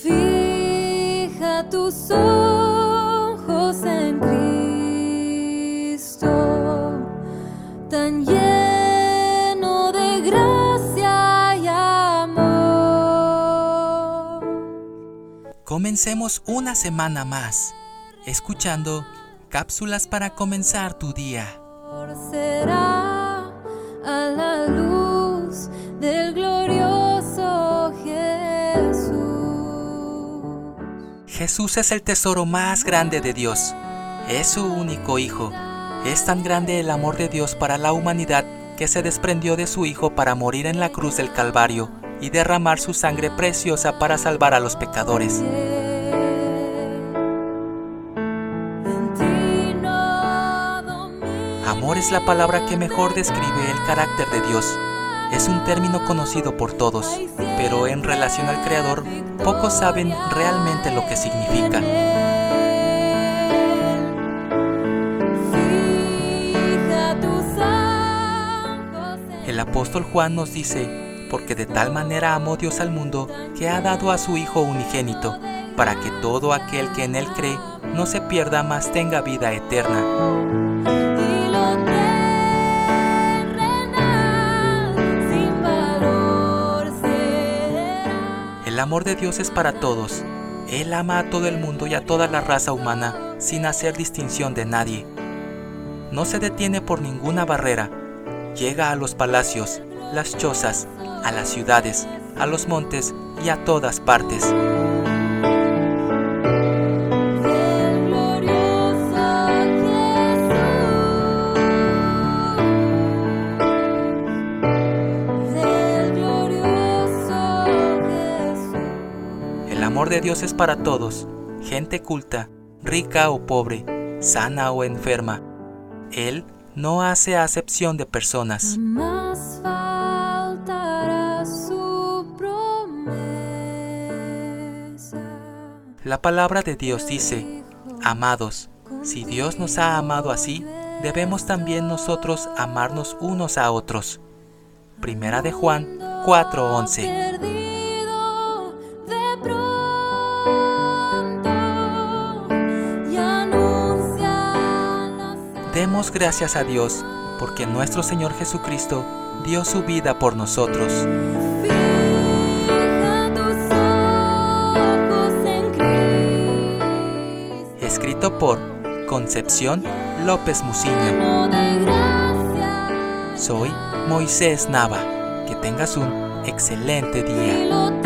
Fija tus ojos en Cristo, tan lleno de gracia y amor. Comencemos una semana más, escuchando cápsulas para comenzar tu día. Será Jesús es el tesoro más grande de Dios. Es su único Hijo. Es tan grande el amor de Dios para la humanidad que se desprendió de su Hijo para morir en la cruz del Calvario y derramar su sangre preciosa para salvar a los pecadores. Amor es la palabra que mejor describe el carácter de Dios. Es un término conocido por todos, pero en relación al Creador, pocos saben realmente lo que significa. El apóstol Juan nos dice, porque de tal manera amó Dios al mundo que ha dado a su Hijo unigénito, para que todo aquel que en Él cree no se pierda, mas tenga vida eterna. El amor de Dios es para todos. Él ama a todo el mundo y a toda la raza humana sin hacer distinción de nadie. No se detiene por ninguna barrera. Llega a los palacios, las chozas, a las ciudades, a los montes y a todas partes. Amor de Dios es para todos, gente culta, rica o pobre, sana o enferma. Él no hace acepción de personas. La palabra de Dios dice, Amados, si Dios nos ha amado así, debemos también nosotros amarnos unos a otros. Primera de Juan 4:11. Demos gracias a Dios porque nuestro Señor Jesucristo dio su vida por nosotros. Fija tus ojos en Cristo, Escrito por Concepción López Muciño. Soy Moisés Nava. Que tengas un excelente día.